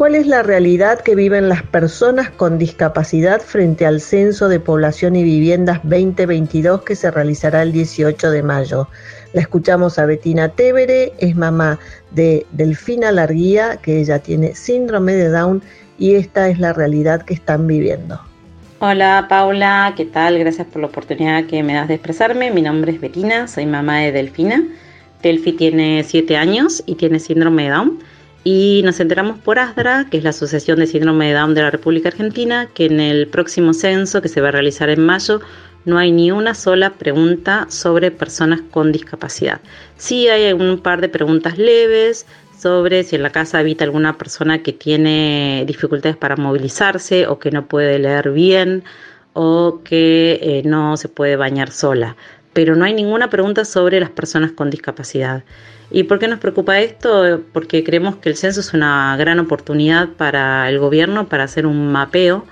¿cuál es la realidad que viven las personas con discapacidad frente al Censo de Población y Viviendas 2022 que se realizará el 18 de mayo? La escuchamos a Betina Tevere, es mamá de Delfina Larguía, que ella tiene síndrome de Down y esta es la realidad que están viviendo. Hola Paula, ¿qué tal? Gracias por la oportunidad que me das de expresarme. Mi nombre es Betina, soy mamá de Delfina. Delfi tiene 7 años y tiene síndrome de Down. Y nos enteramos por ASDRA, que es la Asociación de Síndrome de Down de la República Argentina, que en el próximo censo, que se va a realizar en mayo, no hay ni una sola pregunta sobre personas con discapacidad. Sí hay un par de preguntas leves sobre si en la casa habita alguna persona que tiene dificultades para movilizarse o que no puede leer bien o que eh, no se puede bañar sola. Pero no hay ninguna pregunta sobre las personas con discapacidad. ¿Y por qué nos preocupa esto? Porque creemos que el censo es una gran oportunidad para el gobierno para hacer un mapeo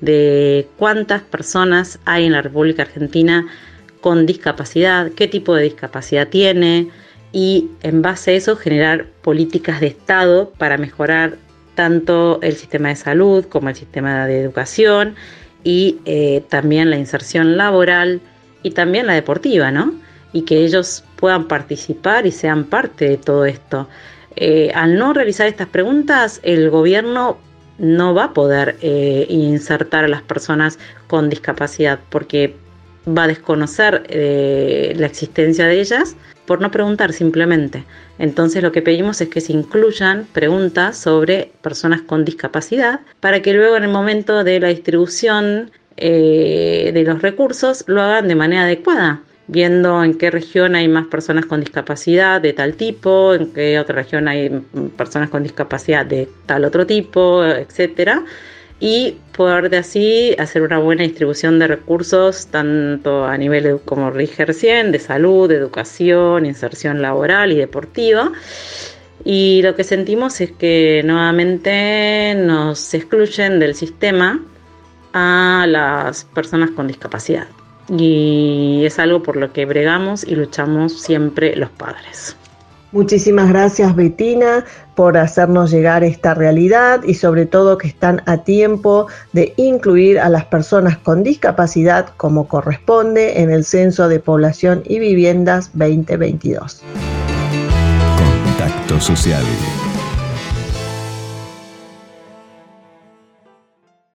de cuántas personas hay en la República Argentina con discapacidad, qué tipo de discapacidad tiene, y en base a eso generar políticas de Estado para mejorar tanto el sistema de salud como el sistema de educación y eh, también la inserción laboral y también la deportiva, ¿no? Y que ellos puedan participar y sean parte de todo esto. Eh, al no realizar estas preguntas, el gobierno no va a poder eh, insertar a las personas con discapacidad porque va a desconocer la existencia de ellas por no preguntar simplemente. Entonces lo que pedimos es que se incluyan preguntas sobre personas con discapacidad para que luego en el momento de la distribución eh, de los recursos lo hagan de manera adecuada viendo en qué región hay más personas con discapacidad de tal tipo, en qué otra región hay personas con discapacidad de tal otro tipo, etcétera y poder de así hacer una buena distribución de recursos, tanto a nivel, como rige recién, de salud, de educación, inserción laboral y deportiva. Y lo que sentimos es que nuevamente nos excluyen del sistema a las personas con discapacidad. Y es algo por lo que bregamos y luchamos siempre los padres. Muchísimas gracias Betina por hacernos llegar esta realidad y sobre todo que están a tiempo de incluir a las personas con discapacidad como corresponde en el Censo de Población y Viviendas 2022. Contacto Social